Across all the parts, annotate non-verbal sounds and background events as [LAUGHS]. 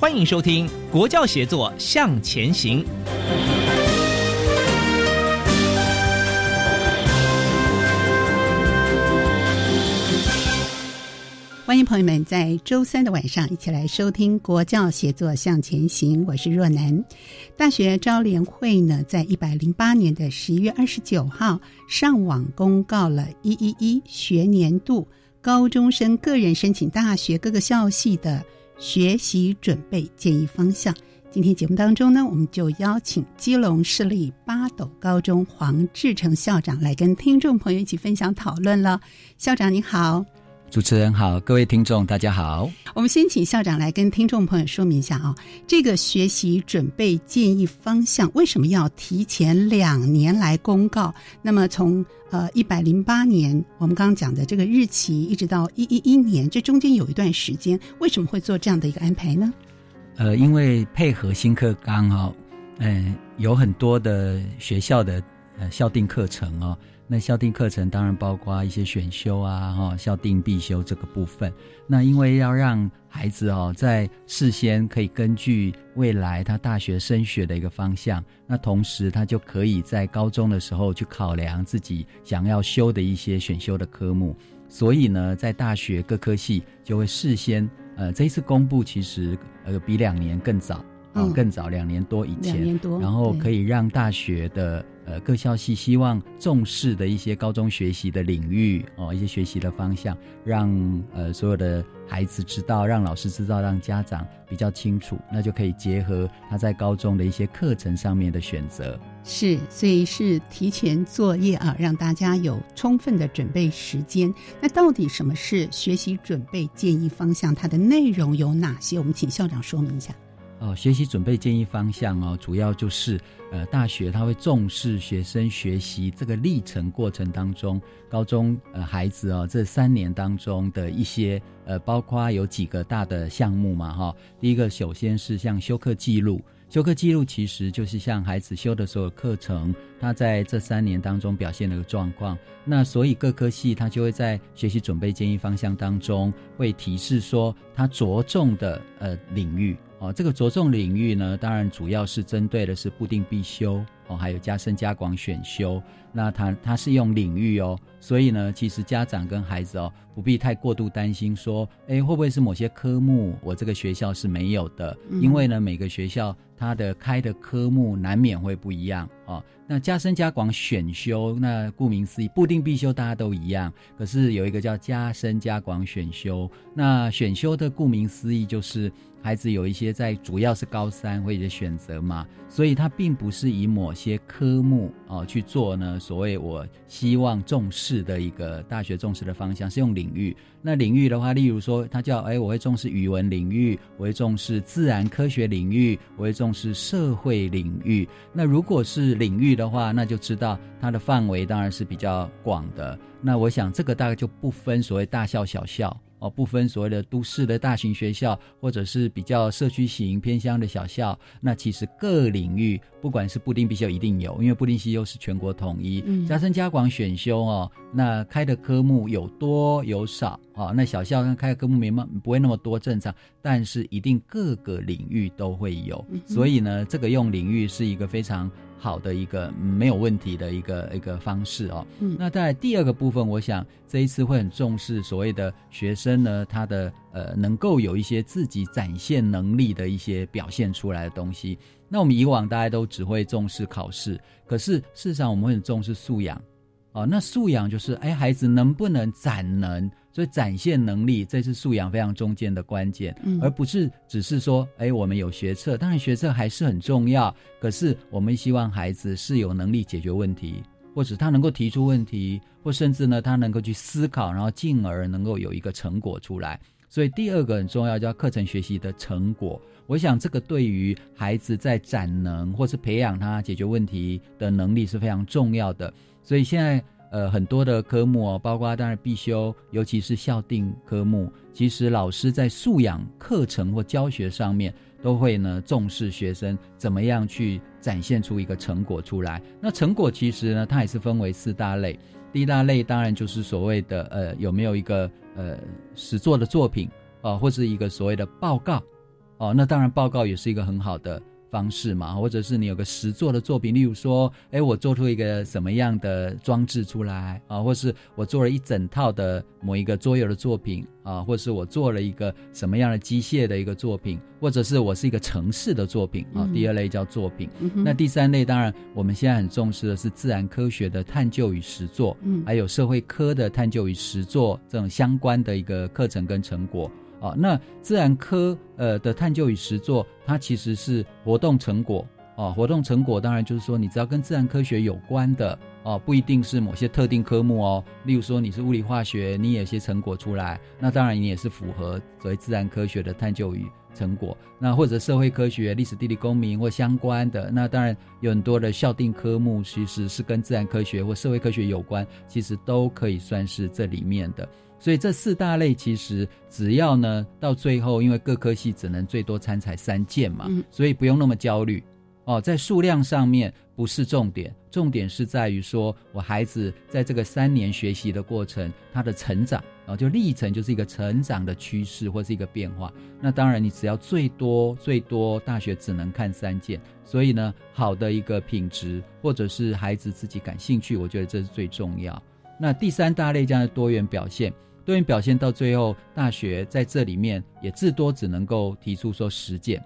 欢迎收听《国教协作向前行》。欢迎朋友们在周三的晚上一起来收听《国教协作向前行》，我是若楠。大学招联会呢，在一百零八年的十一月二十九号上网公告了“一一一”学年度高中生个人申请大学各个校系的学习准备建议方向。今天节目当中呢，我们就邀请基隆市立八斗高中黄志成校长来跟听众朋友一起分享讨论了。校长你好。主持人好，各位听众大家好。我们先请校长来跟听众朋友说明一下啊，这个学习准备建议方向为什么要提前两年来公告？那么从呃一百零八年我们刚刚讲的这个日期，一直到一一一年，这中间有一段时间，为什么会做这样的一个安排呢？呃，因为配合新课纲哦，嗯，有很多的学校的呃校定课程哦。那校定课程当然包括一些选修啊，哈，校定必修这个部分。那因为要让孩子哦，在事先可以根据未来他大学升学的一个方向，那同时他就可以在高中的时候去考量自己想要修的一些选修的科目。所以呢，在大学各科系就会事先，呃，这一次公布其实呃比两年更早，啊，更早两年多以前，两年多，然后可以让大学的。呃，各校系希望重视的一些高中学习的领域哦，一些学习的方向，让呃所有的孩子知道，让老师知道，让家长比较清楚，那就可以结合他在高中的一些课程上面的选择。是，所以是提前作业啊，让大家有充分的准备时间。那到底什么是学习准备建议方向？它的内容有哪些？我们请校长说明一下。哦，学习准备建议方向哦，主要就是呃，大学他会重视学生学习这个历程过程当中，高中呃孩子哦这三年当中的一些呃，包括有几个大的项目嘛哈。第一个首先是像修课记录，修课记录其实就是像孩子修的所有课程，他在这三年当中表现的个状况。那所以各科系他就会在学习准备建议方向当中会提示说他着重的呃领域。哦，这个着重领域呢，当然主要是针对的是固定必修哦，还有加深加广选修。那他他是用领域哦，所以呢，其实家长跟孩子哦，不必太过度担心说，哎，会不会是某些科目我这个学校是没有的？因为呢，每个学校它的开的科目难免会不一样哦。那加深加广选修，那顾名思义，固定必修大家都一样，可是有一个叫加深加广选修。那选修的顾名思义就是。孩子有一些在主要是高三或者选择嘛，所以他并不是以某些科目哦去做呢。所谓我希望重视的一个大学重视的方向是用领域。那领域的话，例如说他叫哎，我会重视语文领域，我会重视自然科学领域，我会重视社会领域。那如果是领域的话，那就知道它的范围当然是比较广的。那我想这个大概就不分所谓大校小校。哦，不分所谓的都市的大型学校，或者是比较社区型偏乡的小校，那其实各领域不管是布丁必修一定有，因为布丁必修是全国统一，加深加广选修哦，那开的科目有多有少啊？那小校开的科目没么不会那么多正常，但是一定各个领域都会有，所以呢，这个用领域是一个非常。好的一个没有问题的一个一个方式哦。嗯，那在第二个部分，我想这一次会很重视所谓的学生呢，他的呃能够有一些自己展现能力的一些表现出来的东西。那我们以往大家都只会重视考试，可是事实上我们会很重视素养。哦，那素养就是哎，孩子能不能展能，所以展现能力，这是素养非常中间的关键，而不是只是说哎，我们有学测，当然学测还是很重要，可是我们希望孩子是有能力解决问题，或者他能够提出问题，或甚至呢，他能够去思考，然后进而能够有一个成果出来。所以第二个很重要，叫课程学习的成果。我想这个对于孩子在展能或是培养他解决问题的能力是非常重要的。所以现在呃很多的科目哦，包括当然必修，尤其是校定科目，其实老师在素养课程或教学上面都会呢重视学生怎么样去展现出一个成果出来。那成果其实呢，它也是分为四大类。第一大类当然就是所谓的呃有没有一个呃实作的作品啊，或是一个所谓的报告哦，那当然报告也是一个很好的方式嘛，或者是你有个实作的作品，例如说，哎，我做出一个什么样的装置出来啊，或是我做了一整套的某一个桌游的作品啊，或是我做了一个什么样的机械的一个作品，或者是我是一个城市的作品啊。第二类叫作品，那第三类当然我们现在很重视的是自然科学的探究与实作，嗯，还有社会科的探究与实作这种相关的一个课程跟成果。哦，那自然科呃的探究与实作，它其实是活动成果哦。活动成果当然就是说，你只要跟自然科学有关的哦，不一定是某些特定科目哦。例如说你是物理化学，你有些成果出来，那当然你也是符合所谓自然科学的探究与成果。那或者社会科学、历史、地理、公民或相关的，那当然有很多的校定科目，其实是跟自然科学或社会科学有关，其实都可以算是这里面的。所以这四大类其实只要呢到最后，因为各科系只能最多参采三件嘛，所以不用那么焦虑哦。在数量上面不是重点，重点是在于说我孩子在这个三年学习的过程，他的成长然后，就历程就是一个成长的趋势或是一个变化。那当然你只要最多最多大学只能看三件，所以呢好的一个品质或者是孩子自己感兴趣，我觉得这是最重要。那第三大类这样的多元表现。多元表现到最后，大学在这里面也至多只能够提出说实践。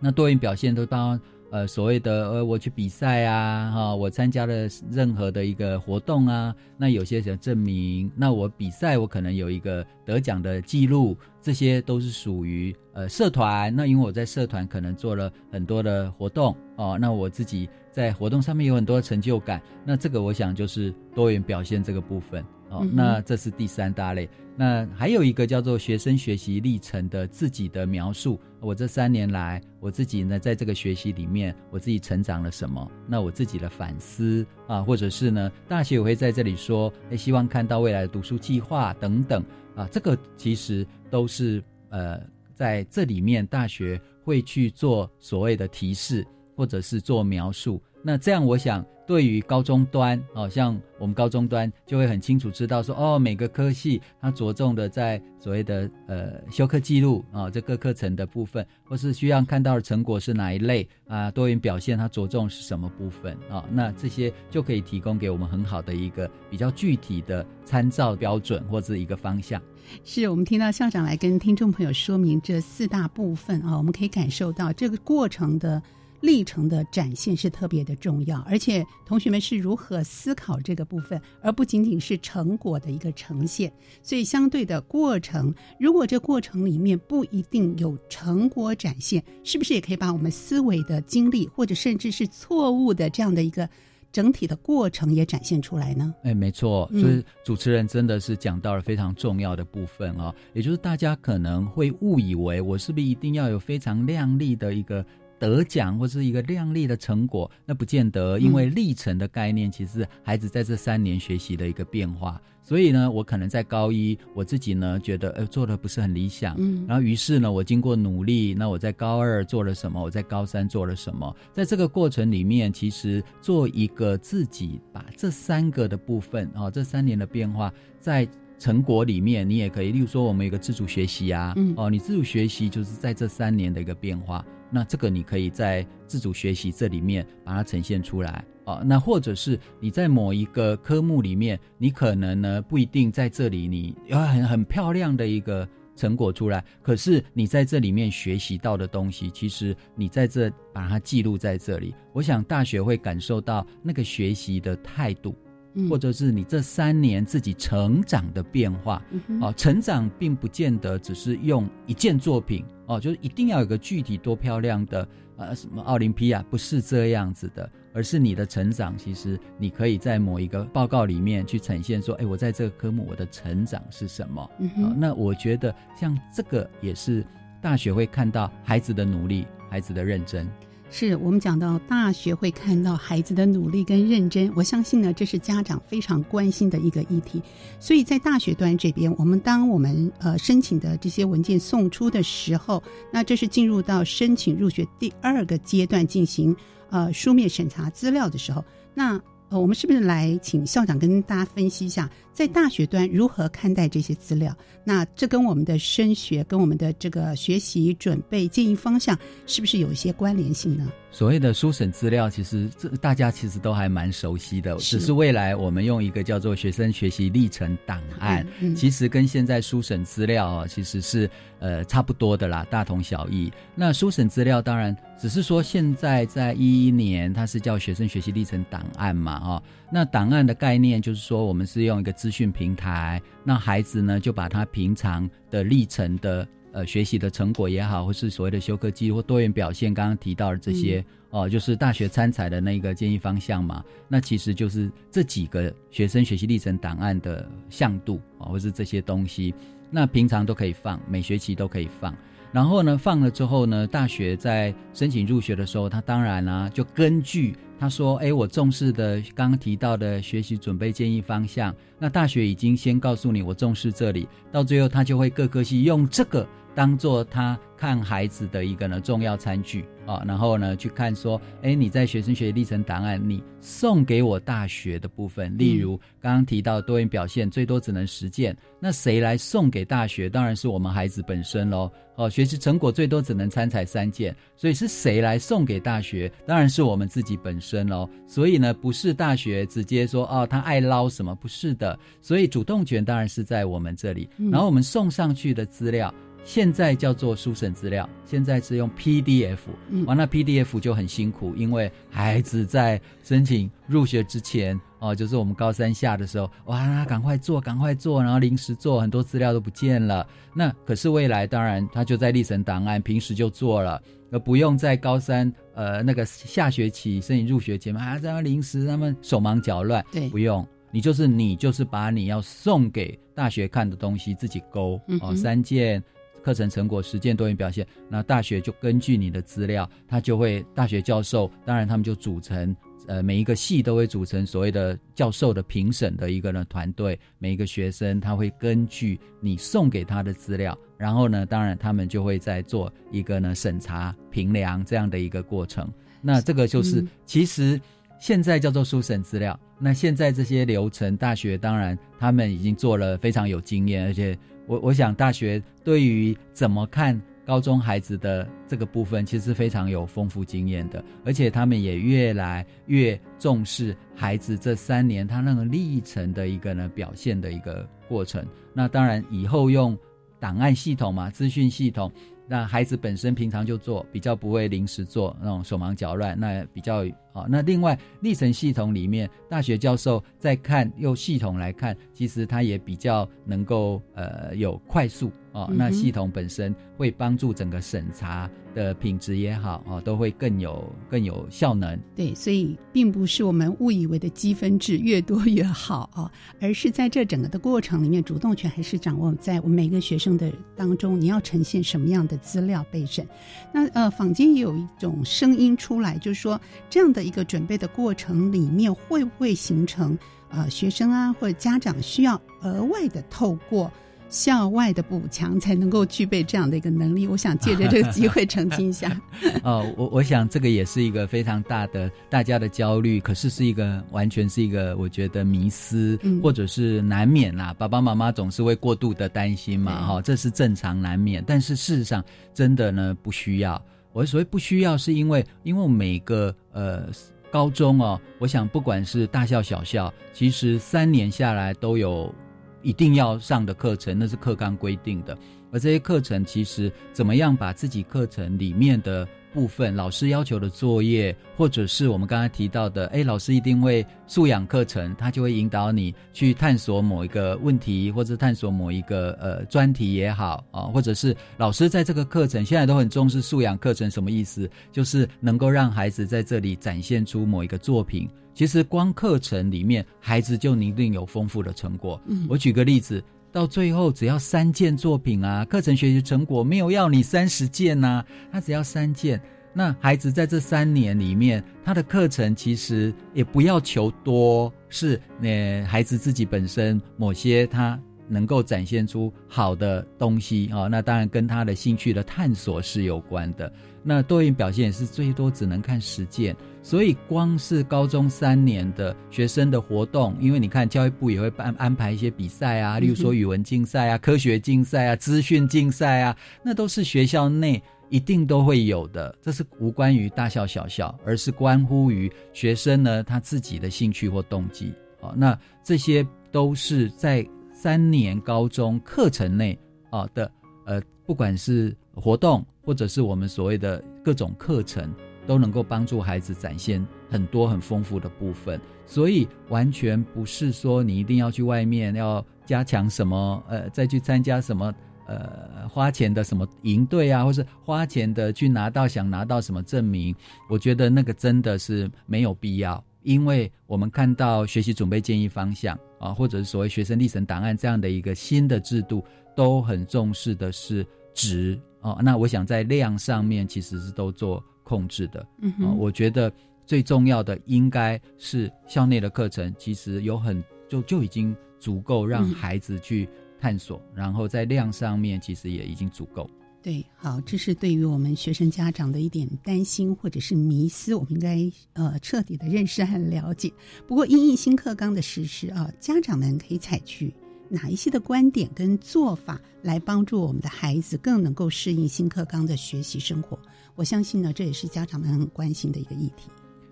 那多元表现都当呃所谓的呃我去比赛啊，哈，我参加了任何的一个活动啊，那有些想证明，那我比赛我可能有一个得奖的记录，这些都是属于呃社团。那因为我在社团可能做了很多的活动哦，那我自己在活动上面有很多的成就感，那这个我想就是多元表现这个部分。哦，那这是第三大类。那还有一个叫做学生学习历程的自己的描述。我这三年来，我自己呢，在这个学习里面，我自己成长了什么？那我自己的反思啊，或者是呢，大学我会在这里说，哎，希望看到未来的读书计划等等啊，这个其实都是呃，在这里面大学会去做所谓的提示，或者是做描述。那这样，我想对于高中端，哦，像我们高中端就会很清楚知道说，哦，每个科系它着重的在所谓的呃修课记录啊，这个课程的部分，或是需要看到的成果是哪一类啊，多元表现它着重是什么部分啊？那这些就可以提供给我们很好的一个比较具体的参照标准或者一个方向。是我们听到校长来跟听众朋友说明这四大部分啊，我们可以感受到这个过程的。历程的展现是特别的重要，而且同学们是如何思考这个部分，而不仅仅是成果的一个呈现。所以，相对的过程，如果这过程里面不一定有成果展现，是不是也可以把我们思维的经历，或者甚至是错误的这样的一个整体的过程也展现出来呢？哎，没错，就是主持人真的是讲到了非常重要的部分啊，也就是大家可能会误以为我是不是一定要有非常亮丽的一个。得奖或是一个亮丽的成果，那不见得，因为历程的概念其实孩子在这三年学习的一个变化。所以呢，我可能在高一，我自己呢觉得，呃，做的不是很理想，嗯，然后于是呢，我经过努力，那我在高二做了什么？我在高三做了什么？在这个过程里面，其实做一个自己把这三个的部分啊，这三年的变化，在成果里面，你也可以，例如说我们有个自主学习啊，嗯哦，你自主学习就是在这三年的一个变化，那这个你可以在自主学习这里面把它呈现出来。哦，那或者是你在某一个科目里面，你可能呢不一定在这里你有很很漂亮的一个成果出来，可是你在这里面学习到的东西，其实你在这把它记录在这里，我想大学会感受到那个学习的态度，嗯或者是你这三年自己成长的变化。哦，成长并不见得只是用一件作品哦，就是一定要有个具体多漂亮的呃什么奥林匹亚，不是这样子的，而是你的成长，其实你可以在某一个报告里面去呈现说，哎，我在这个科目我的成长是什么？嗯那我觉得像这个也是大学会看到孩子的努力，孩子的认真。是我们讲到大学会看到孩子的努力跟认真，我相信呢，这是家长非常关心的一个议题。所以在大学端这边，我们当我们呃申请的这些文件送出的时候，那这是进入到申请入学第二个阶段进行呃书面审查资料的时候，那呃我们是不是来请校长跟大家分析一下，在大学端如何看待这些资料？那这跟我们的升学跟我们的这个学习准备建议方向是不是有一些关联性呢？所谓的书审资料，其实这大家其实都还蛮熟悉的，只是未来我们用一个叫做学生学习历程档案，嗯嗯其实跟现在书审资料啊，其实是呃差不多的啦，大同小异。那书审资料当然只是说现在在一一年，它是叫学生学习历程档案嘛，哦，那档案的概念就是说，我们是用一个资讯平台，那孩子呢就把他平常的历程的呃学习的成果也好，或是所谓的修课记录或多元表现，刚刚提到的这些。哦，就是大学参采的那个建议方向嘛，那其实就是这几个学生学习历程档案的向度啊、哦，或是这些东西，那平常都可以放，每学期都可以放。然后呢，放了之后呢，大学在申请入学的时候，他当然啊，就根据他说，哎，我重视的刚刚提到的学习准备建议方向，那大学已经先告诉你我重视这里，到最后他就会各科系用这个当做他看孩子的一个呢重要餐具啊，然后呢去看说，哎，你在学生学习历程档案你送给我大学的部分，例如刚刚提到多元表现，最多只能实践，那谁来送给大学？当然是我们孩子本身喽。哦，学习成果最多只能参采三件，所以是谁来送给大学？当然是我们自己本身喽。所以呢，不是大学直接说哦，他爱捞什么？不是的。所以主动权当然是在我们这里。然后我们送上去的资料，现在叫做书审资料，现在是用 PDF。完了 PDF 就很辛苦，因为孩子在申请入学之前。哦，就是我们高三下的时候，哇，赶快做，赶快做，然后临时做，很多资料都不见了。那可是未来，当然他就在历程档案，平时就做了，而不用在高三呃那个下学期申请入学前啊，这样临时他们手忙脚乱，对，不用，你就是你就是把你要送给大学看的东西自己勾哦，三件。课程成果、实践多元表现，那大学就根据你的资料，他就会大学教授，当然他们就组成，呃，每一个系都会组成所谓的教授的评审的一个呢团队，每一个学生他会根据你送给他的资料，然后呢，当然他们就会在做一个呢审查评量这样的一个过程。那这个就是、嗯、其实现在叫做书审资料，那现在这些流程，大学当然他们已经做了非常有经验，而且。我我想大学对于怎么看高中孩子的这个部分，其实非常有丰富经验的，而且他们也越来越重视孩子这三年他那个历程的一个呢表现的一个过程。那当然以后用档案系统嘛，资讯系统。那孩子本身平常就做，比较不会临时做那种手忙脚乱，那比较啊。那另外历程系统里面，大学教授在看用系统来看，其实他也比较能够呃有快速哦。那系统本身会帮助整个审查的品质也好啊，都会更有更有效能。对，所以并不是我们误以为的积分制越多越好哦，而是在这整个的过程里面，主动权还是掌握在我们每个学生的当中，你要呈现什么样的。资料备审，那呃，坊间也有一种声音出来，就是说这样的一个准备的过程里面，会不会形成呃学生啊或者家长需要额外的透过校外的补强才能够具备这样的一个能力。我想借着这个机会澄清一下。[LAUGHS] 哦，我我想这个也是一个非常大的大家的焦虑，可是是一个完全是一个我觉得迷思，或者是难免啦。爸爸妈妈总是会过度的担心嘛，哈，这是正常难免。但是事实上，真的呢不需要。我所谓不需要，是因为因为每个呃高中哦，我想不管是大校小校，其实三年下来都有一定要上的课程，那是课纲规定的。而这些课程其实怎么样把自己课程里面的。部分老师要求的作业，或者是我们刚才提到的，哎，老师一定会素养课程，他就会引导你去探索某一个问题，或者探索某一个呃专题也好啊，或者是老师在这个课程现在都很重视素养课程，什么意思？就是能够让孩子在这里展现出某一个作品。其实光课程里面，孩子就一定有丰富的成果。嗯，我举个例子。到最后只要三件作品啊，课程学习成果没有要你三十件呐，他只要三件。那孩子在这三年里面，他的课程其实也不要求多，是那孩子自己本身某些他能够展现出好的东西啊，那当然跟他的兴趣的探索是有关的。那多元表现也是最多只能看实践。所以，光是高中三年的学生的活动，因为你看教育部也会安安排一些比赛啊，例如说语文竞赛啊、科学竞赛啊、资讯竞赛啊，那都是学校内一定都会有的。这是无关于大校小校，而是关乎于学生呢他自己的兴趣或动机。啊，那这些都是在三年高中课程内啊的呃，不管是活动或者是我们所谓的各种课程。都能够帮助孩子展现很多很丰富的部分，所以完全不是说你一定要去外面要加强什么，呃，再去参加什么，呃，花钱的什么营队啊，或是花钱的去拿到想拿到什么证明，我觉得那个真的是没有必要，因为我们看到学习准备建议方向啊，或者是所谓学生历程档案这样的一个新的制度，都很重视的是值哦，那我想在量上面其实是都做。控制的，啊，我觉得最重要的应该是校内的课程，其实有很就就已经足够让孩子去探索，然后在量上面其实也已经足够。对，好，这是对于我们学生家长的一点担心或者是迷思，我们应该呃彻底的认识和了解。不过，因应新课纲的实施啊，家长们可以采取哪一些的观点跟做法来帮助我们的孩子更能够适应新课纲的学习生活？我相信呢，这也是家长们很关心的一个议题。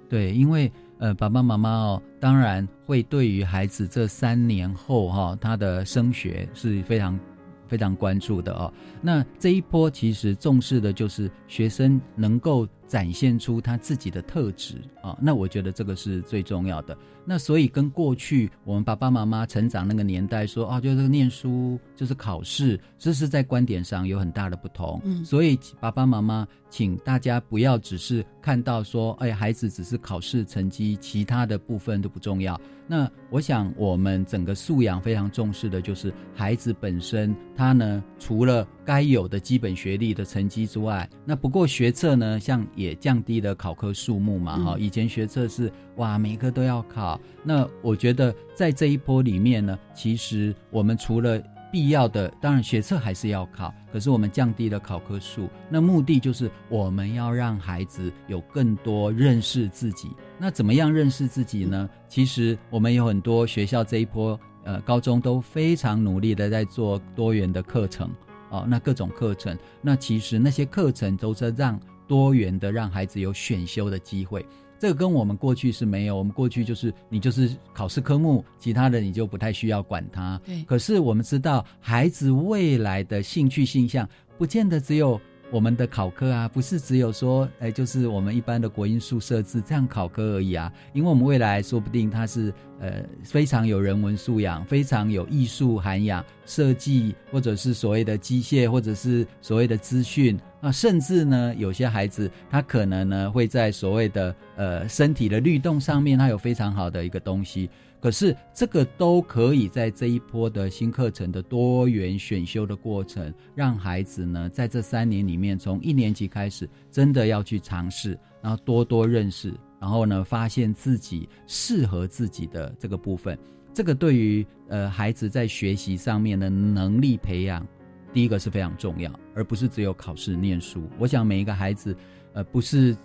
对，因为呃，爸爸妈妈哦，当然会对于孩子这三年后哈，他的升学是非常非常关注的哦。那这一波其实重视的就是学生能够展现出他自己的特质啊。那我觉得这个是最重要的。那所以跟过去我们爸爸妈妈成长那个年代说啊，就是念书就是考试，这是在观点上有很大的不同。嗯，所以爸爸妈妈，请大家不要只是看到说，哎，孩子只是考试成绩，其他的部分都不重要。那我想，我们整个素养非常重视的就是孩子本身，他呢，除了该有的基本学历的成绩之外，那不过学测呢，像也降低了考科数目嘛，哈，以前学测是哇，每个都要考。那我觉得在这一波里面呢，其实我们除了必要的，当然学测还是要考，可是我们降低了考科数，那目的就是我们要让孩子有更多认识自己。那怎么样认识自己呢？其实我们有很多学校这一波，呃，高中都非常努力的在做多元的课程，哦，那各种课程，那其实那些课程都是让多元的让孩子有选修的机会。这个跟我们过去是没有，我们过去就是你就是考试科目，其他的你就不太需要管它。对。可是我们知道，孩子未来的兴趣性向，不见得只有我们的考科啊，不是只有说，哎，就是我们一般的国音数设置这样考科而已啊。因为我们未来说不定他是呃非常有人文素养，非常有艺术涵养，设计或者是所谓的机械，或者是所谓的资讯。啊，甚至呢，有些孩子他可能呢会在所谓的呃身体的律动上面，他有非常好的一个东西。可是这个都可以在这一波的新课程的多元选修的过程，让孩子呢在这三年里面，从一年级开始，真的要去尝试，然后多多认识，然后呢发现自己适合自己的这个部分。这个对于呃孩子在学习上面的能力培养，第一个是非常重要，而不是只有考试念书。我想每一个孩子，呃，不是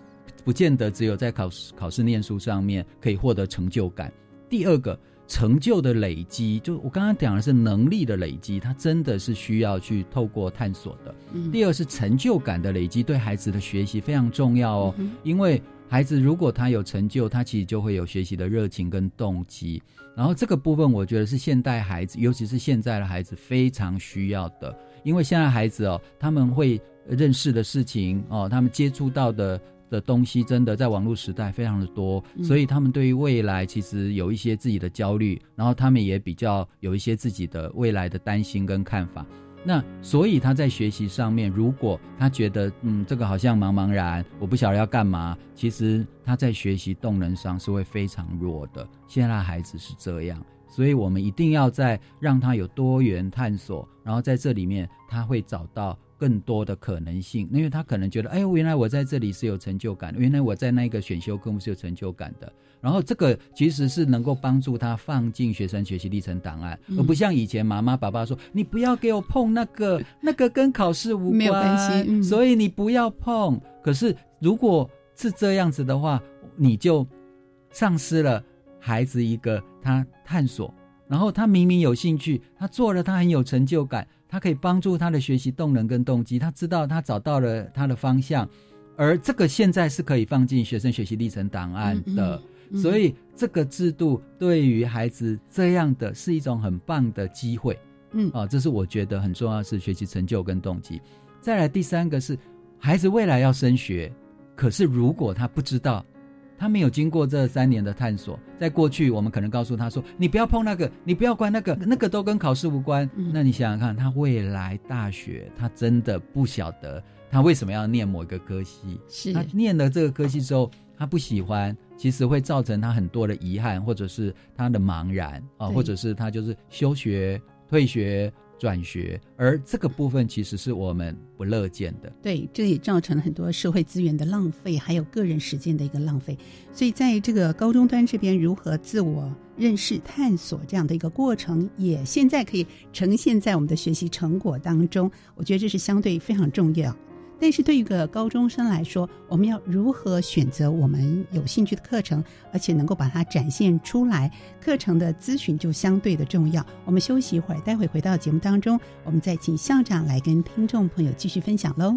不见得只有在考试考试念书上面可以获得成就感。第二个。成就的累积，就我刚刚讲的是能力的累积，它真的是需要去透过探索的。第二是成就感的累积，对孩子的学习非常重要哦。因为孩子如果他有成就，他其实就会有学习的热情跟动机。然后这个部分，我觉得是现代孩子，尤其是现在的孩子非常需要的。因为现在孩子哦，他们会认识的事情哦，他们接触到的。的东西真的在网络时代非常的多，所以他们对于未来其实有一些自己的焦虑，然后他们也比较有一些自己的未来的担心跟看法。那所以他在学习上面，如果他觉得嗯这个好像茫茫然，我不晓得要干嘛，其实他在学习动能上是会非常弱的。现在孩子是这样，所以我们一定要在让他有多元探索，然后在这里面他会找到。更多的可能性，因为他可能觉得，哎，原来我在这里是有成就感，原来我在那个选修科目是有成就感的。然后这个其实是能够帮助他放进学生学习历程档案，而不像以前妈妈爸爸说，你不要给我碰那个，[LAUGHS] 那个跟考试无关，所以你不要碰。可是如果是这样子的话，你就丧失了孩子一个他探索，然后他明明有兴趣，他做了，他很有成就感。他可以帮助他的学习动能跟动机，他知道他找到了他的方向，而这个现在是可以放进学生学习历程档案的，所以这个制度对于孩子这样的是一种很棒的机会，嗯，啊，这是我觉得很重要是学习成就跟动机。再来第三个是孩子未来要升学，可是如果他不知道。他没有经过这三年的探索，在过去我们可能告诉他说：“你不要碰那个，你不要管那个，那个都跟考试无关。”那你想想看，他未来大学，他真的不晓得他为什么要念某一个科系。是他念了这个科系之后，他不喜欢，其实会造成他很多的遗憾，或者是他的茫然啊，或者是他就是休学、退学。转学，而这个部分其实是我们不乐见的。对，这也造成了很多社会资源的浪费，还有个人时间的一个浪费。所以，在这个高中端这边，如何自我认识、探索这样的一个过程，也现在可以呈现在我们的学习成果当中。我觉得这是相对非常重要。但是对于一个高中生来说，我们要如何选择我们有兴趣的课程，而且能够把它展现出来？课程的咨询就相对的重要。我们休息一会儿，待会回到节目当中，我们再请校长来跟听众朋友继续分享喽。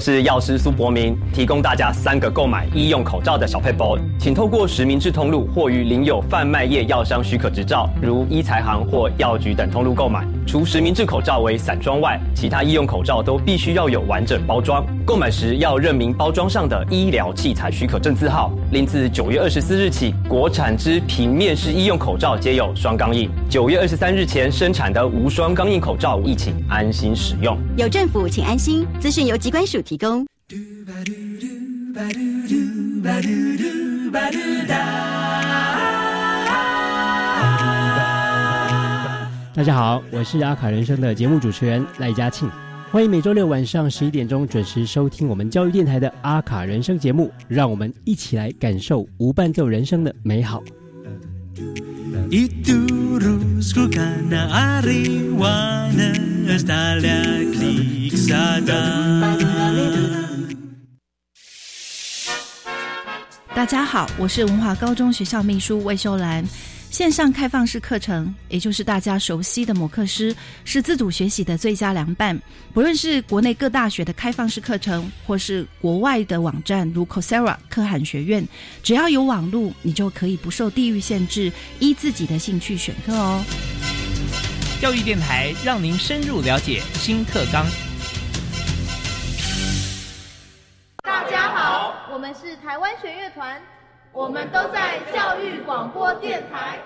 是药师苏博明，提供大家三个购买医用口罩的小配包，请透过实名制通路或于领有贩卖业药商许可执照，如医材行或药局等通路购买。除实名制口罩为散装外，其他医用口罩都必须要有完整包装。购买时要认明包装上的医疗器材许可证字号。另自九月二十四日起，国产之平面式医用口罩皆有双钢印。九月二十三日前生产的无双钢印口罩，亦请安心使用。有政府，请安心。资讯由机关署提供。大家好，我是阿卡人生的节目主持人赖嘉庆，欢迎每周六晚上十一点钟准时收听我们教育电台的阿卡人生节目，让我们一起来感受无伴奏人生的美好。大家好，我是文华高中学校秘书魏秀兰。线上开放式课程，也就是大家熟悉的摩课师，是自主学习的最佳良伴。不论是国内各大学的开放式课程，或是国外的网站如 Coursera、可汗学院，只要有网路，你就可以不受地域限制，依自己的兴趣选课哦。教育电台让您深入了解新课纲。大家好，我们是台湾弦乐团。我们都在教育广播电台。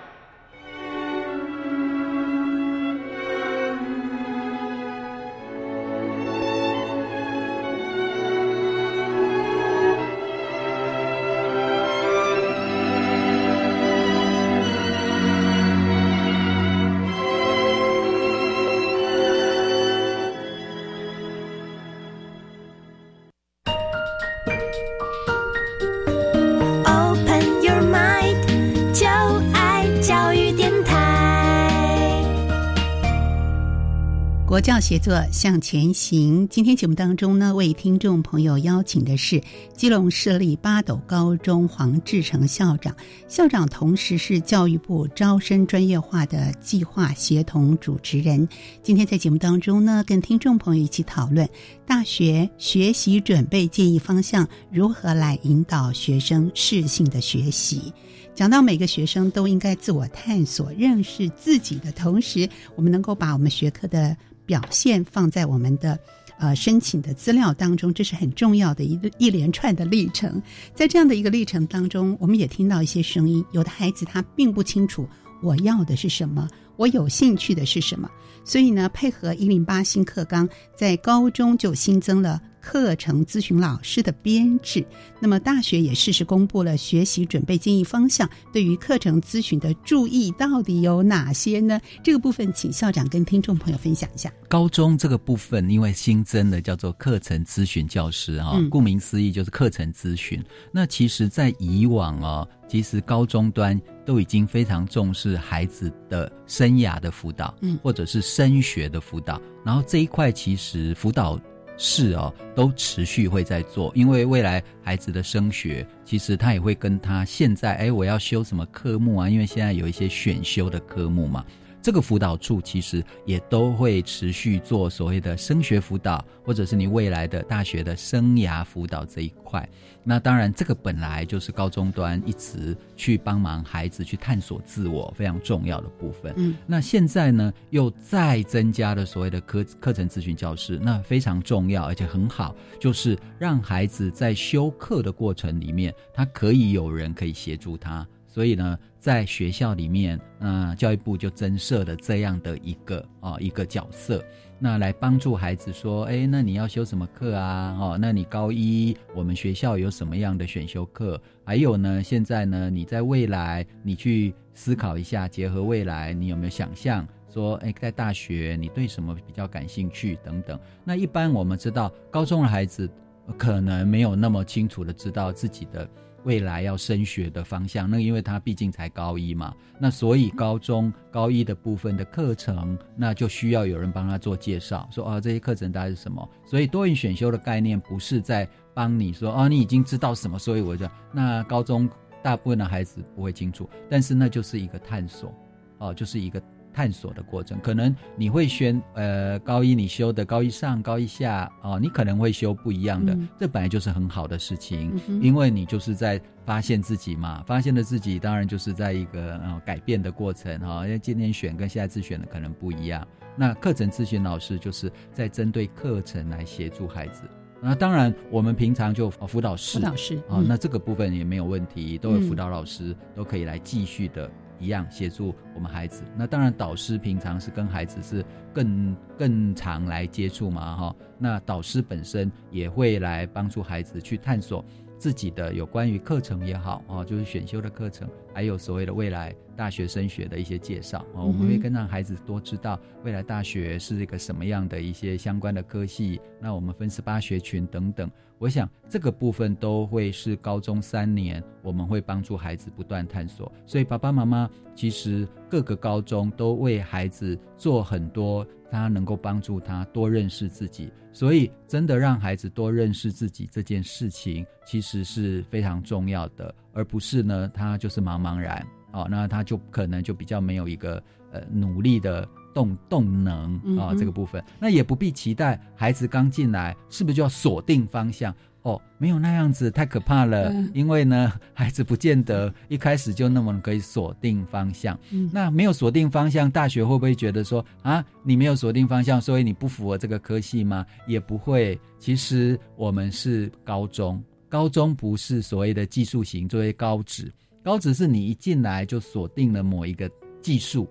教协作向前行。今天节目当中呢，为听众朋友邀请的是基隆市立八斗高中黄志成校长。校长同时是教育部招生专业化的计划协同主持人。今天在节目当中呢，跟听众朋友一起讨论大学学习准备建议方向，如何来引导学生适性的学习。讲到每个学生都应该自我探索、认识自己的同时，我们能够把我们学科的表现放在我们的呃申请的资料当中，这是很重要的一一连串的历程。在这样的一个历程当中，我们也听到一些声音，有的孩子他并不清楚我要的是什么，我有兴趣的是什么，所以呢，配合一零八新课纲，在高中就新增了。课程咨询老师的编制，那么大学也适时公布了学习准备建议方向。对于课程咨询的注意到底有哪些呢？这个部分请校长跟听众朋友分享一下。高中这个部分，因为新增的叫做课程咨询教师啊，顾名思义就是课程咨询。那其实，在以往啊，其实高中端都已经非常重视孩子的生涯的辅导，嗯，或者是升学的辅导。然后这一块其实辅导。是哦，都持续会在做，因为未来孩子的升学，其实他也会跟他现在，哎，我要修什么科目啊？因为现在有一些选修的科目嘛。这个辅导处其实也都会持续做所谓的升学辅导，或者是你未来的大学的生涯辅导这一块。那当然，这个本来就是高中端一直去帮忙孩子去探索自我非常重要的部分。嗯，那现在呢，又再增加了所谓的课课程咨询教师，那非常重要，而且很好，就是让孩子在修课的过程里面，他可以有人可以协助他。所以呢，在学校里面，那教育部就增设了这样的一个啊一个角色，那来帮助孩子说，哎，那你要修什么课啊？哦，那你高一我们学校有什么样的选修课？还有呢，现在呢，你在未来你去思考一下，结合未来，你有没有想象说，哎，在大学你对什么比较感兴趣等等？那一般我们知道，高中的孩子可能没有那么清楚的知道自己的。未来要升学的方向，那因为他毕竟才高一嘛，那所以高中高一的部分的课程，那就需要有人帮他做介绍，说啊这些课程大概是什么。所以多元选修的概念不是在帮你说哦，你已经知道什么，所以我就那高中大部分的孩子不会清楚，但是那就是一个探索，哦，就是一个探索的过程。可能你会选呃高一你修的高一上高一下哦，你可能会修不一样的，这本来就是很好的事情，因为你就是在发现自己嘛，发现了自己，当然就是在一个呃改变的过程哈。因为今天选跟下一次选的可能不一样，那课程咨询老师就是在针对课程来协助孩子。那当然，我们平常就辅导室，辅导室啊，那这个部分也没有问题，都有辅导老师都可以来继续的一样协助我们孩子。那当然，导师平常是跟孩子是更更常来接触嘛，哈。那导师本身也会来帮助孩子去探索。自己的有关于课程也好啊，就是选修的课程，还有所谓的未来大学升学的一些介绍啊，我们会跟让孩子多知道未来大学是一个什么样的一些相关的科系。那我们分十八学群等等，我想这个部分都会是高中三年，我们会帮助孩子不断探索。所以爸爸妈妈其实各个高中都为孩子做很多。他能够帮助他多认识自己，所以真的让孩子多认识自己这件事情，其实是非常重要的，而不是呢，他就是茫茫然哦，那他就可能就比较没有一个呃努力的动动能啊这个部分，那也不必期待孩子刚进来是不是就要锁定方向。哦，没有那样子太可怕了，因为呢，[LAUGHS] 孩子不见得一开始就那么可以锁定方向。那没有锁定方向，大学会不会觉得说啊，你没有锁定方向，所以你不符合这个科系吗？也不会。其实我们是高中，高中不是所谓的技术型，作为高职，高职是你一进来就锁定了某一个技术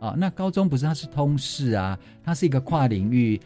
啊。那高中不是它是通识啊，它是一个跨领域。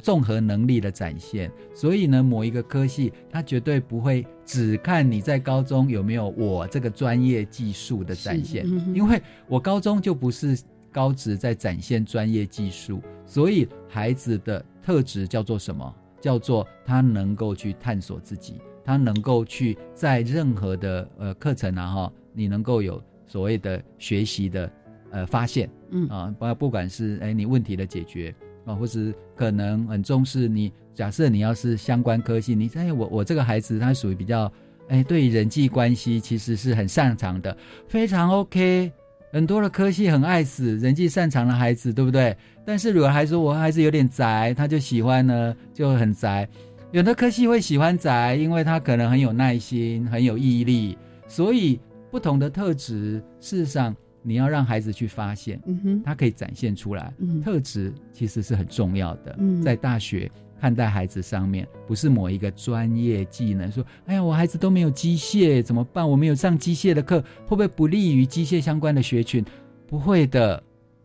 综合能力的展现，所以呢，某一个科系，它绝对不会只看你在高中有没有我这个专业技术的展现，因为我高中就不是高职在展现专业技术，所以孩子的特质叫做什么？叫做他能够去探索自己，他能够去在任何的呃课程啊哈，你能够有所谓的学习的呃发现，嗯啊，不不管是哎你问题的解决。啊，或是可能很重视你。假设你要是相关科系，你哎，我我这个孩子他属于比较哎，对人际关系其实是很擅长的，非常 OK。很多的科系很爱死人际擅长的孩子，对不对？但是如果还说我孩子有点宅，他就喜欢呢，就很宅。有的科系会喜欢宅，因为他可能很有耐心，很有毅力。所以不同的特质，事实上。你要让孩子去发现，嗯哼，他可以展现出来，特质其实是很重要的。在大学看待孩子上面，不是某一个专业技能，说，哎呀，我孩子都没有机械怎么办？我没有上机械的课，会不会不利于机械相关的学群？不会的，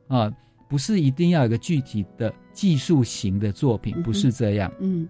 啊，不是一定要有个具体的技术型的作品，不是这样，嗯，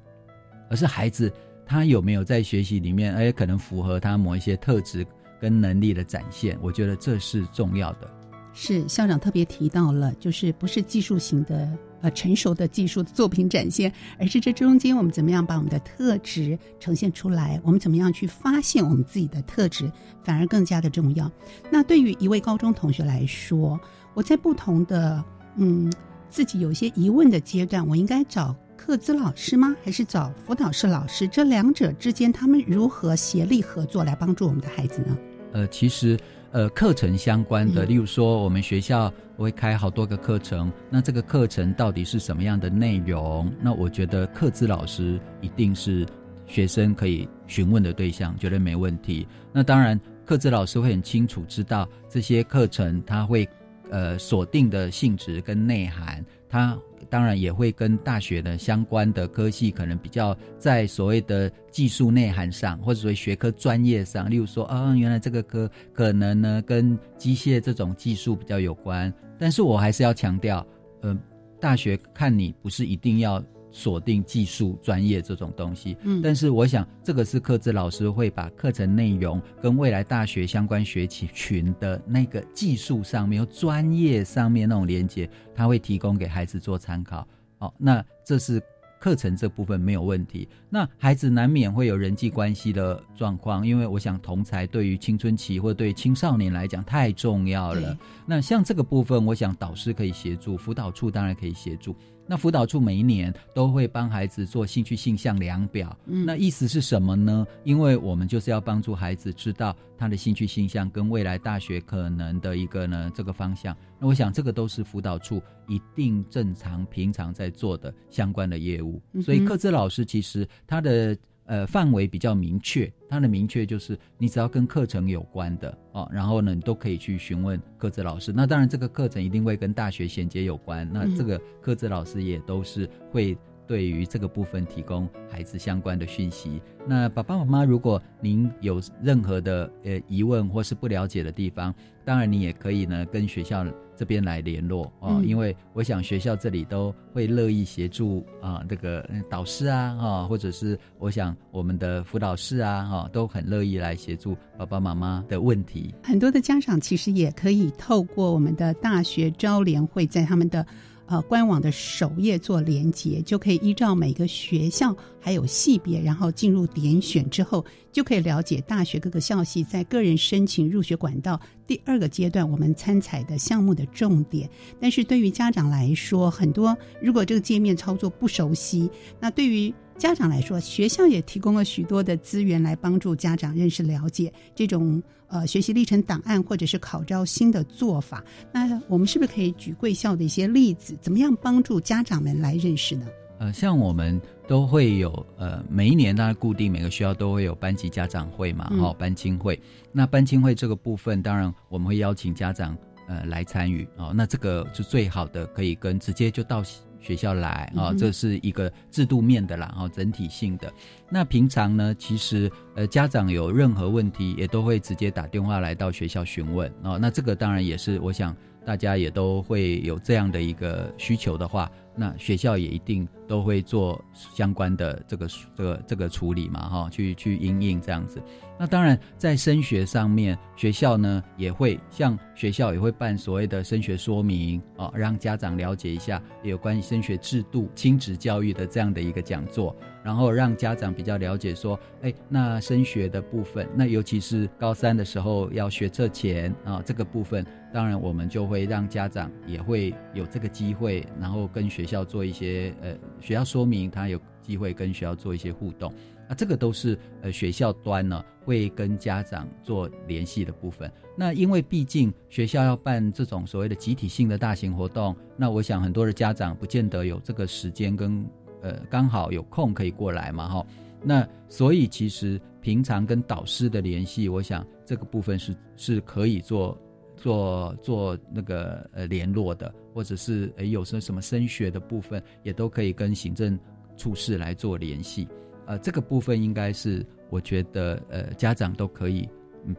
而是孩子他有没有在学习里面，哎，可能符合他某一些特质。跟能力的展现，我觉得这是重要的。是校长特别提到了，就是不是技术型的呃成熟的技术的作品展现，而是这中间我们怎么样把我们的特质呈现出来，我们怎么样去发现我们自己的特质，反而更加的重要。那对于一位高中同学来说，我在不同的嗯自己有一些疑问的阶段，我应该找。课资老师吗？还是找辅导室老师？这两者之间，他们如何协力合作来帮助我们的孩子呢？呃，其实，呃，课程相关的，例如说，我们学校会开好多个课程，那这个课程到底是什么样的内容？那我觉得课资老师一定是学生可以询问的对象，绝对没问题。那当然，课资老师会很清楚知道这些课程他会呃锁定的性质跟内涵，他。当然也会跟大学的相关的科系，可能比较在所谓的技术内涵上，或者说学科专业上，例如说啊，原来这个科可能呢跟机械这种技术比较有关。但是我还是要强调，呃，大学看你不是一定要。锁定技术专业这种东西，嗯，但是我想这个是课制老师会把课程内容跟未来大学相关学习群的那个技术上面、专业上面那种连接，他会提供给孩子做参考。哦，那这是。课程这部分没有问题，那孩子难免会有人际关系的状况，因为我想同才对于青春期或对青少年来讲太重要了。那像这个部分，我想导师可以协助，辅导处当然可以协助。那辅导处每一年都会帮孩子做兴趣性向量表，嗯那意思是什么呢？因为我们就是要帮助孩子知道他的兴趣性向跟未来大学可能的一个呢这个方向。那我想这个都是辅导处一定正常平常在做的相关的业务，嗯所以课资老师其实他的。呃，范围比较明确，它的明确就是你只要跟课程有关的哦，然后呢，你都可以去询问课资老师。那当然，这个课程一定会跟大学衔接有关，那嗯这个课职老师也都是会对于这个部分提供孩子相关的讯息。那爸爸妈妈，如果您有任何的呃疑问或是不了解的地方，当然你也可以呢跟学校这边来联络哦，嗯因为我想学校这里都会乐意协助啊、这个呃导师啊哈、或者是我想我们的辅导室啊哈、都很乐意来协助爸爸妈妈的问题。很多的家长其实也可以透过我们的大学招联会，在他们的呃官网的首页做连接，就可以依照每个学校还有系别，然后进入点选之后，就可以了解大学各个校系在个人申请入学管道第二个阶段我们参采的项目的重点。但是对于家长来说，很多如果这个界面操作不熟悉，那对于家长来说，学校也提供了许多的资源来帮助家长认识了解这种呃学习历程档案或者是考招新的做法。那我们是不是可以举贵校的一些例子，怎么样帮助家长们来认识呢？呃，像我们都会有呃，每一年当然固定每个学校都会有班级家长会嘛，嗯哈、班亲会。那班亲会这个部分，当然我们会邀请家长呃来参与哦。那这个是最好的，可以跟直接就到学校来啊、这是一个制度面的啦，哦，整体性的。那平常呢，其实呃家长有任何问题，也都会直接打电话来到学校询问哦。那这个当然也是我想。大家也都会有这样的一个需求的话，那学校也一定都会做相关的这个这个这个处理嘛，哈，去去应应这样子。那当然，在升学上面，学校呢也会像学校也会办所谓的升学说明哦，让家长了解一下有关于升学制度、亲子教育的这样的一个讲座，然后让家长比较了解说，哎，那升学的部分，那尤其是高三的时候要学测前啊、这个部分。当然，我们就会让家长也会有这个机会，然后跟学校做一些呃学校说明，他有机会跟学校做一些互动。啊，这个都是呃学校端呢会跟家长做联系的部分。那因为毕竟学校要办这种所谓的集体性的大型活动，那我想很多的家长不见得有这个时间跟呃刚好有空可以过来嘛哈。那所以其实平常跟导师的联系，我想这个部分是是可以做。做做那个呃联络的，或者是诶有时候什么升学的部分，也都可以跟行政处室来做联系。呃，这个部分应该是我觉得呃家长都可以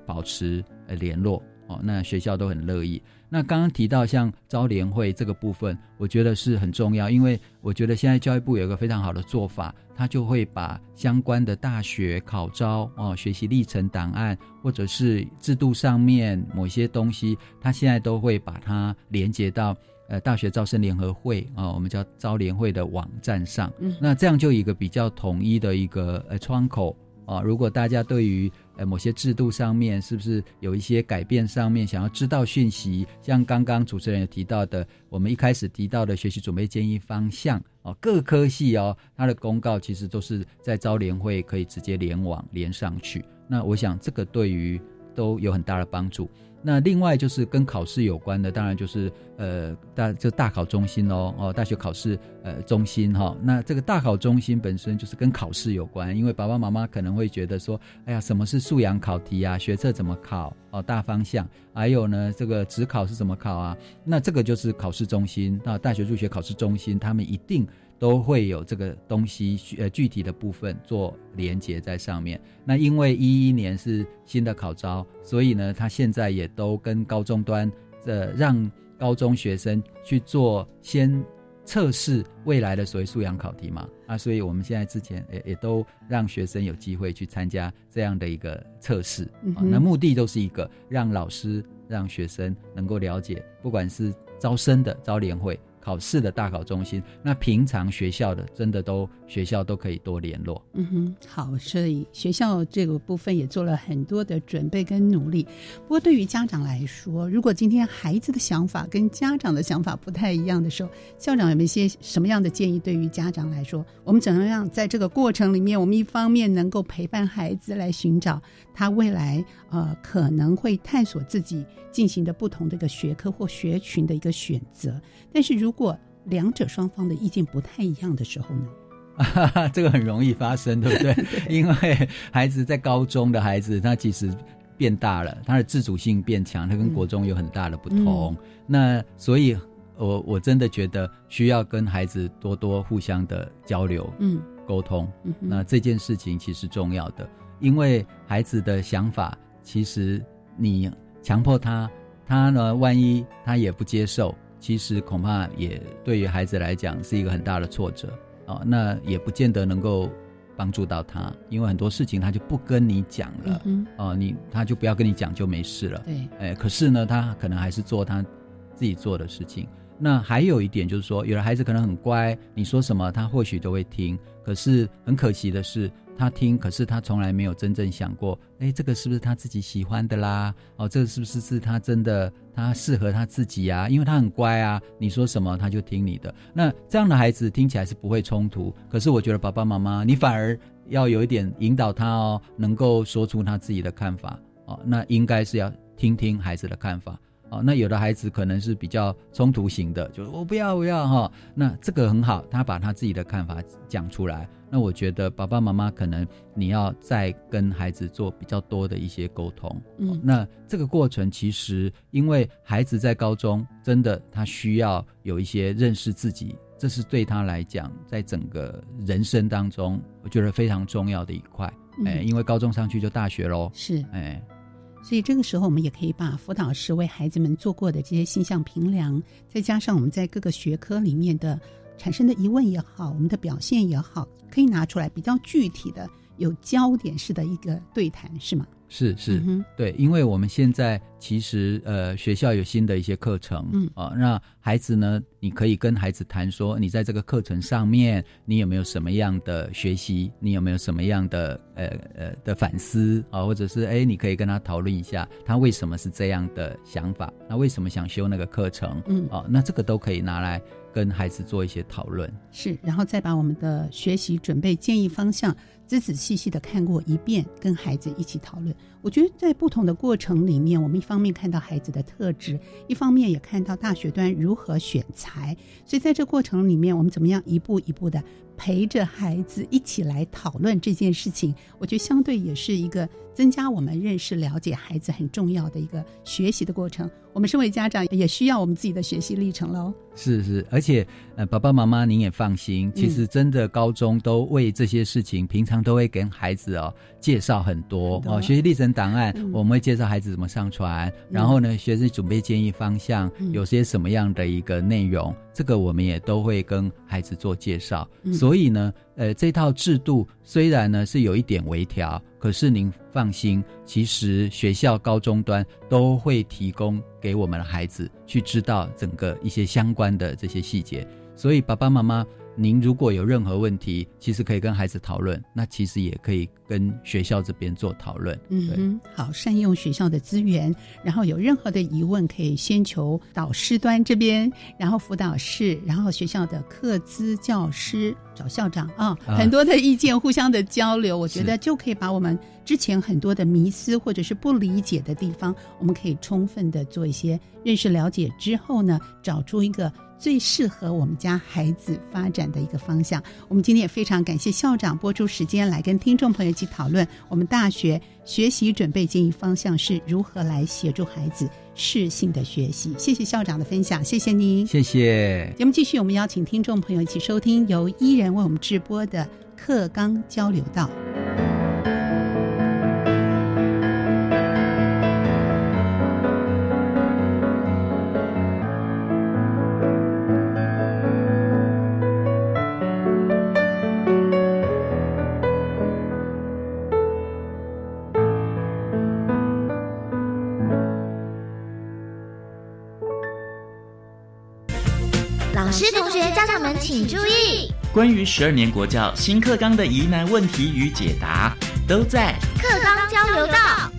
保持呃联络哦，那学校都很乐意。那刚刚提到像招联会这个部分，我觉得是很重要，因为我觉得现在教育部有一个非常好的做法，它就会把相关的大学考招哦、学习历程档案，或者是制度上面某些东西，它现在都会把它连接到呃大学招生联合会啊、我们叫招联会的网站上。嗯那这样就一个比较统一的一个呃窗口啊。如果大家对于呃某些制度上面是不是有一些改变上面想要知道讯息，像刚刚主持人有提到的，我们一开始提到的学习准备建议方向哦，各科系哦，它的公告其实都是在招联会可以直接联网连上去。那我想这个对于都有很大的帮助。那另外就是跟考试有关的，当然就是呃大就大考中心哦哦，大学考试呃中心哈、那这个大考中心本身就是跟考试有关，因为爸爸妈妈可能会觉得说，哎呀，什么是素养考题啊？学测怎么考？哦，大方向，还有呢，这个职考是怎么考啊？那这个就是考试中心，那大学入学考试中心，他们一定。都会有这个东西，呃，具体的部分做连接在上面。那因为一一年是新的考招，所以呢，他现在也都跟高中端，呃，让高中学生去做先测试未来的所谓素养考题嘛。啊，所以我们现在之前也也都让学生有机会去参加这样的一个测试。啊，嗯哼那目的都是一个让老师、让学生能够了解，不管是招生的招联会。考试的大考中心。那平常学校的真的都学校都可以多联络。嗯哼，好，所以学校这个部分也做了很多的准备跟努力。不过对于家长来说，如果今天孩子的想法跟家长的想法不太一样的时候，校长有没有一些什么样的建议？对于家长来说，我们怎么样在这个过程里面，我们一方面能够陪伴孩子来寻找他未来呃可能会探索自己进行的不同的一个学科或学群的一个选择，但是如果两者双方的意见不太一样的时候呢？[LAUGHS] 这个很容易发生，对不 [LAUGHS] 对？因为孩子在高中的孩子，他其实变大了，他的自主性变强，他跟国中有很大的不同。那所以，我我真的觉得需要跟孩子多多互相的交流，嗯，沟通。那这件事情其实重要的，因为孩子的想法，其实你强迫他，他呢，万一他也不接受，其实恐怕也对于孩子来讲是一个很大的挫折。哦，那也不见得能够帮助到他，因为很多事情他就不跟你讲了。嗯，哦，你他就不要跟你讲就没事了。对，哎，可是呢，他可能还是做他自己做的事情。那还有一点就是说，有的孩子可能很乖，你说什么他或许都会听。可是很可惜的是。他听，可是他从来没有真正想过，哎，这个是不是他自己喜欢的啦？哦，这个是不是是他真的他适合他自己啊？因为他很乖啊，你说什么他就听你的。那这样的孩子听起来是不会冲突，可是我觉得爸爸妈妈你反而要有一点引导他哦，能够说出他自己的看法哦。那应该是要听听孩子的看法哦。那有的孩子可能是比较冲突型的，就是我不要，我要哈。那这个很好，他把他自己的看法讲出来。那我觉得爸爸妈妈可能你要再跟孩子做比较多的一些沟通，嗯，那这个过程其实因为孩子在高中真的他需要有一些认识自己，这是对他来讲在整个人生当中我觉得非常重要的一块，哎，因为高中上去就大学喽，是，哎，所以这个时候我们也可以把辅导师为孩子们做过的这些形象评量，再加上我们在各个学科里面的。产生的疑问也好，我们的表现也好，可以拿出来比较具体的、有焦点式的一个对谈，是吗？是是，嗯对，因为我们现在其实呃学校有新的一些课程，嗯啊，那孩子呢，你可以跟孩子谈说，你在这个课程上面，你有没有什么样的学习？你有没有什么样的呃呃的反思啊？或者是哎，你可以跟他讨论一下，他为什么是这样的想法？那为什么想修那个课程？嗯啊，那这个都可以拿来。跟孩子做一些讨论，是，然后再把我们的学习准备建议方向仔仔细细的看过一遍，跟孩子一起讨论。我觉得在不同的过程里面，我们一方面看到孩子的特质，一方面也看到大学端如何选材。所以在这过程里面，我们怎么样一步一步的陪着孩子一起来讨论这件事情？我觉得相对也是一个增加我们认识、了解孩子很重要的一个学习的过程。我们身为家长，也需要我们自己的学习历程喽。是是，而且呃，爸爸妈妈您也放心，其实真的高中都为这些事情，平常都会跟孩子哦介绍很多哦学习历程档案，我们会介绍孩子怎么上传，然后呢，学生准备建议方向，有些什么样的一个内容，这个我们也都会跟孩子做介绍。所以呢，呃，这套制度虽然呢是有一点微调。可是您放心，其实学校高中端都会提供给我们的孩子去知道整个一些相关的这些细节，所以爸爸妈妈。您如果有任何问题，其实可以跟孩子讨论。那其实也可以跟学校这边做讨论。嗯，好，善用学校的资源，然后有任何的疑问，可以先求导师端这边，然后辅导室，然后学校的课资教师找校长啊，很多的意见互相的交流，我觉得就可以把我们之前很多的迷思或者是不理解的地方，我们可以充分的做一些认识了解之后呢，找出一个。最适合我们家孩子发展的一个方向。我们今天也非常感谢校长播出时间来跟听众朋友一起讨论我们大学学习准备建议方向是如何来协助孩子适性的学习。谢谢校长的分享，谢谢您，谢谢。节目继续，我们邀请听众朋友一起收听由伊人为我们直播的课纲交流道。请注意，关于十二年国教新课纲的疑难问题与解答，都在课纲交流道。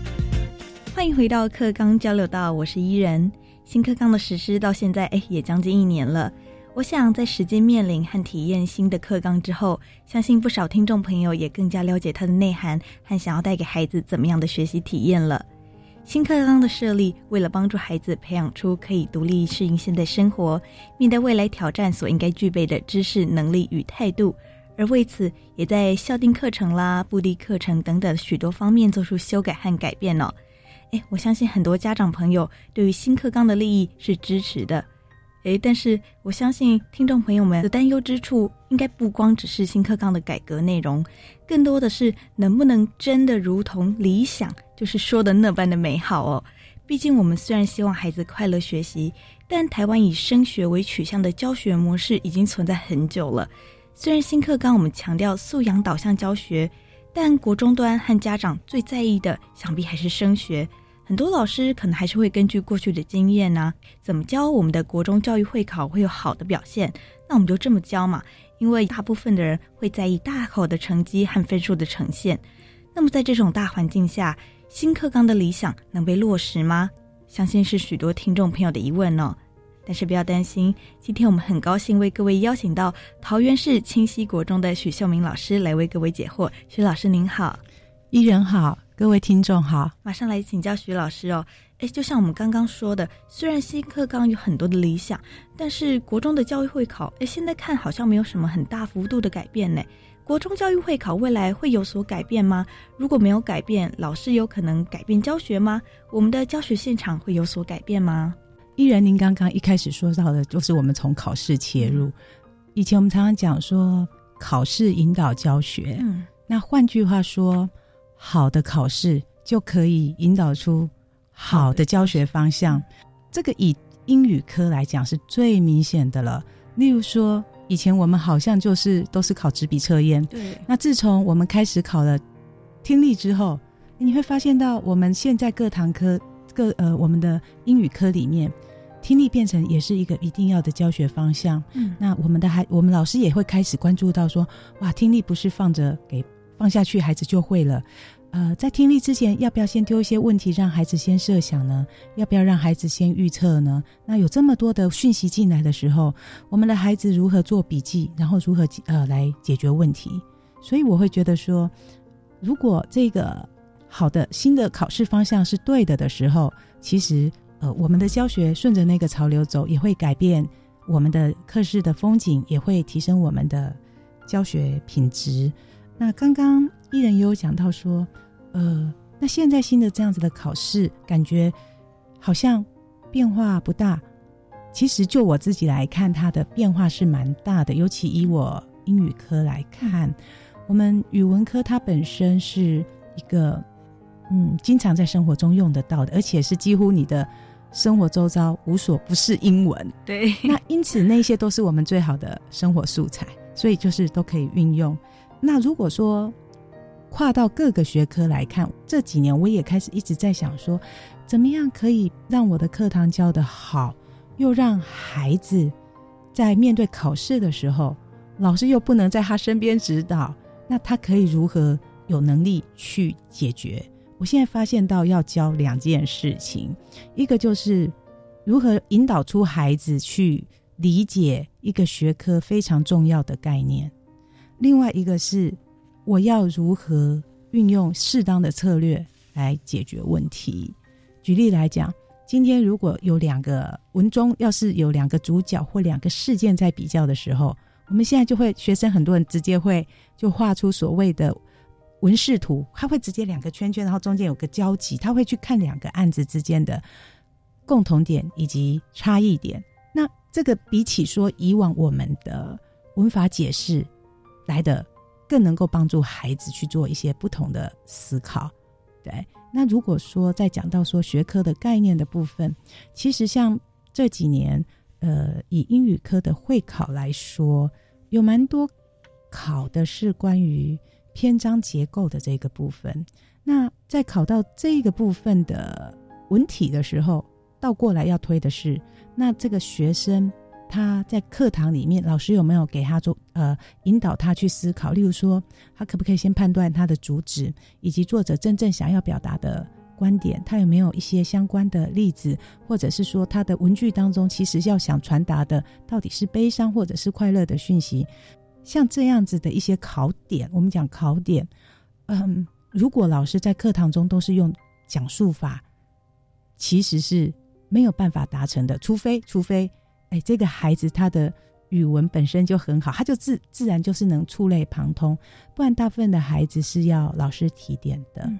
欢迎回到课纲交流道，我是伊人。新课纲的实施到现在，哎，也将近一年了。我想在实际面临和体验新的课纲之后，相信不少听众朋友也更加了解它的内涵和想要带给孩子怎么样的学习体验了。新课纲的设立，为了帮助孩子培养出可以独立适应现代生活、面对未来挑战所应该具备的知识、能力与态度，而为此也在校定课程啦、布地课程等等许多方面做出修改和改变哦。哎，我相信很多家长朋友对于新课纲的利益是支持的。诶，但是我相信听众朋友们的担忧之处，应该不光只是新课纲的改革内容，更多的是能不能真的如同理想，就是说的那般的美好哦。毕竟我们虽然希望孩子快乐学习，但台湾以升学为取向的教学模式已经存在很久了。虽然新课纲我们强调素养导向教学，但国中端和家长最在意的，想必还是升学。很多老师可能还是会根据过去的经验呢，怎么教我们的国中教育会考会有好的表现？那我们就这么教嘛。因为大部分的人会在意大考的成绩和分数的呈现。那么在这种大环境下，新课纲的理想能被落实吗？相信是许多听众朋友的疑问哦。但是不要担心，今天我们很高兴为各位邀请到桃园市清溪国中的许秀明老师来为各位解惑。许老师您好，伊人好。各位听众好，马上来请教徐老师哦。哎，就像我们刚刚说的，虽然新课纲有很多的理想，但是国中的教育会考，哎，现在看好像没有什么很大幅度的改变呢。国中教育会考未来会有所改变吗？如果没有改变，老师有可能改变教学吗？我们的教学现场会有所改变吗？依然，您刚刚一开始说到的，就是我们从考试切入。以前我们常常讲说，考试引导教学。嗯，那换句话说。好的考试就可以引导出好的教学方向，这个以英语科来讲是最明显的了。例如说，以前我们好像就是都是考纸笔测验，对。那自从我们开始考了听力之后，你会发现到我们现在各堂科各呃我们的英语科里面，听力变成也是一个一定要的教学方向。嗯，那我们的孩我们老师也会开始关注到说，哇，听力不是放着给。放下去，孩子就会了。呃，在听力之前，要不要先丢一些问题，让孩子先设想呢？要不要让孩子先预测呢？那有这么多的讯息进来的时候，我们的孩子如何做笔记，然后如何呃来解决问题？所以我会觉得说，如果这个好的新的考试方向是对的的时候，其实呃我们的教学顺着那个潮流走，也会改变我们的课室的风景，也会提升我们的教学品质。那刚刚艺人也有讲到说，呃，那现在新的这样子的考试，感觉好像变化不大。其实就我自己来看，它的变化是蛮大的。尤其以我英语科来看，我们语文科它本身是一个，嗯，经常在生活中用得到的，而且是几乎你的生活周遭无所不是英文。对。[LAUGHS] 那因此那些都是我们最好的生活素材，所以就是都可以运用。那如果说跨到各个学科来看，这几年我也开始一直在想说，怎么样可以让我的课堂教得好，又让孩子在面对考试的时候，老师又不能在他身边指导，那他可以如何有能力去解决？我现在发现到要教两件事情，一个就是如何引导出孩子去理解一个学科非常重要的概念。另外一个是，我要如何运用适当的策略来解决问题。举例来讲，今天如果有两个文中，要是有两个主角或两个事件在比较的时候，我们现在就会学生很多人直接会就画出所谓的文视图，他会直接两个圈圈，然后中间有个交集，他会去看两个案子之间的共同点以及差异点。那这个比起说以往我们的文法解释。来的更能够帮助孩子去做一些不同的思考，对。那如果说在讲到说学科的概念的部分，其实像这几年，呃，以英语科的会考来说，有蛮多考的是关于篇章结构的这个部分。那在考到这个部分的文体的时候，倒过来要推的是，那这个学生他在课堂里面，老师有没有给他做呃引导他去思考？例如说，他可不可以先判断他的主旨，以及作者真正想要表达的观点？他有没有一些相关的例子，或者是说他的文句当中其实要想传达的到底是悲伤或者是快乐的讯息？像这样子的一些考点，我们讲考点，嗯，如果老师在课堂中都是用讲述法，其实是没有办法达成的，除非除非。哎，这个孩子他的语文本身就很好，他就自自然就是能触类旁通，不然大部分的孩子是要老师提点的。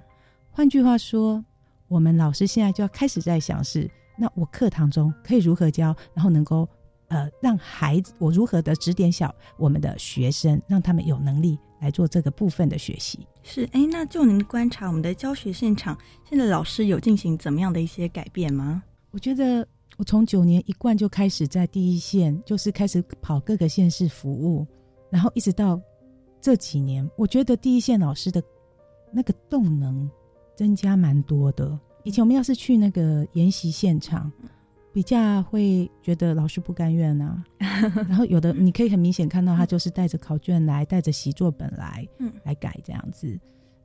换句话说，我们老师现在就要开始在想是，那我课堂中可以如何教，然后能够呃让孩子我如何的指点小我们的学生，让他们有能力来做这个部分的学习。是，哎，那就您观察我们的教学现场，现在老师有进行怎么样的一些改变吗？我觉得。我从九年一贯就开始在第一线，就是开始跑各个县市服务，然后一直到这几年，我觉得第一线老师的那个动能增加蛮多的。以前我们要是去那个研习现场，比较会觉得老师不甘愿啊。[LAUGHS] 然后有的你可以很明显看到，他就是带着考卷来，带着习作本来，嗯，来改这样子。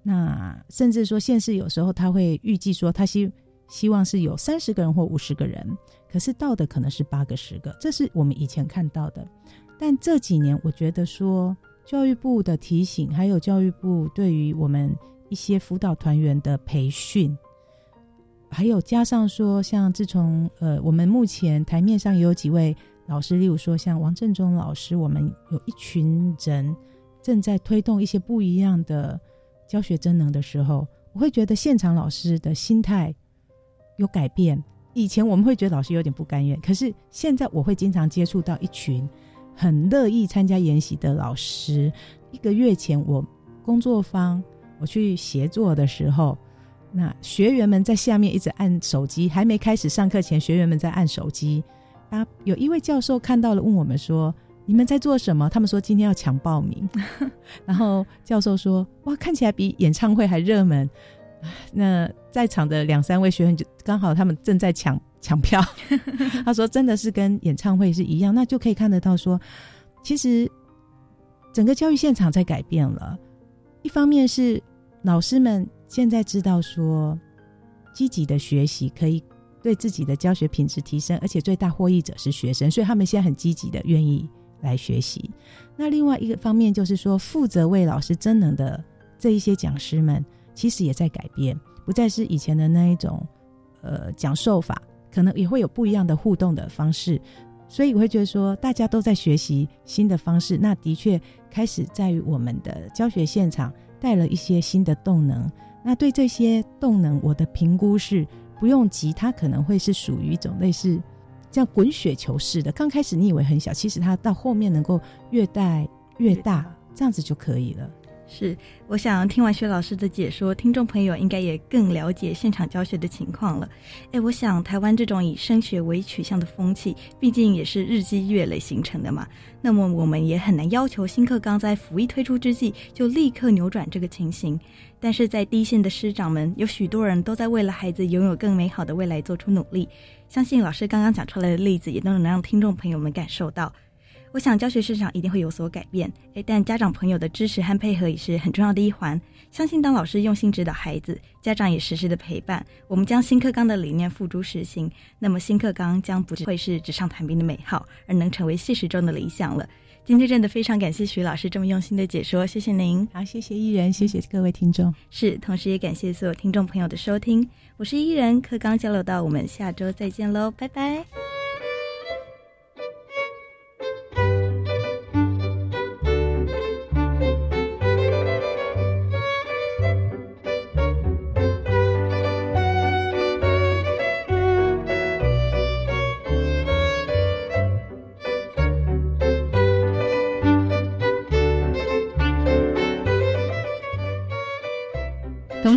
那甚至说县市有时候他会预计说，他希希望是有三十个人或五十个人。可是到的可能是八个、十个，这是我们以前看到的。但这几年，我觉得说教育部的提醒，还有教育部对于我们一些辅导团员的培训，还有加上说，像自从呃，我们目前台面上也有几位老师，例如说像王正中老师，我们有一群人正在推动一些不一样的教学真能的时候，我会觉得现场老师的心态有改变。以前我们会觉得老师有点不甘愿，可是现在我会经常接触到一群很乐意参加研习的老师。一个月前，我工作坊我去协作的时候，那学员们在下面一直按手机，还没开始上课前，学员们在按手机。啊，有一位教授看到了，问我们说：“你们在做什么？”他们说：“今天要抢报名。[LAUGHS] ”然后教授说：“哇，看起来比演唱会还热门。”那在场的两三位学员就刚好他们正在抢抢票，[LAUGHS] 他说真的是跟演唱会是一样，那就可以看得到说，其实整个教育现场在改变了。一方面是老师们现在知道说，积极的学习可以对自己的教学品质提升，而且最大获益者是学生，所以他们现在很积极的愿意来学习。那另外一个方面就是说，负责为老师增能的这一些讲师们。其实也在改变，不再是以前的那一种，呃，讲授法，可能也会有不一样的互动的方式。所以我会觉得说，大家都在学习新的方式，那的确开始在于我们的教学现场带了一些新的动能。那对这些动能，我的评估是不用急，它可能会是属于一种类似这样滚雪球式的。刚开始你以为很小，其实它到后面能够越带越大，这样子就可以了。是，我想听完薛老师的解说，听众朋友应该也更了解现场教学的情况了。哎，我想台湾这种以升学为取向的风气，毕竟也是日积月累形成的嘛。那么我们也很难要求新课纲在福一推出之际就立刻扭转这个情形。但是在第一线的师长们，有许多人都在为了孩子拥有更美好的未来做出努力。相信老师刚刚讲出来的例子，也都能让听众朋友们感受到。我想教学市场一定会有所改变，诶，但家长朋友的支持和配合也是很重要的一环。相信当老师用心指导孩子，家长也实时的陪伴，我们将新课纲的理念付诸实行，那么新课纲将不只会是纸上谈兵的美好，而能成为现实中的理想了。今天真的非常感谢徐老师这么用心的解说，谢谢您。好，谢谢艺人，谢谢各位听众。是，同时也感谢所有听众朋友的收听。我是艺人，课纲交流到，我们下周再见喽，拜拜。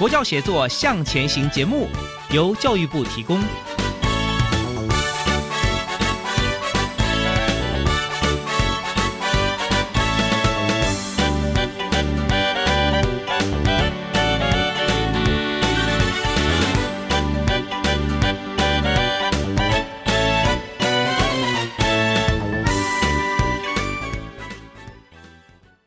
国教协作向前行节目由教育部提供。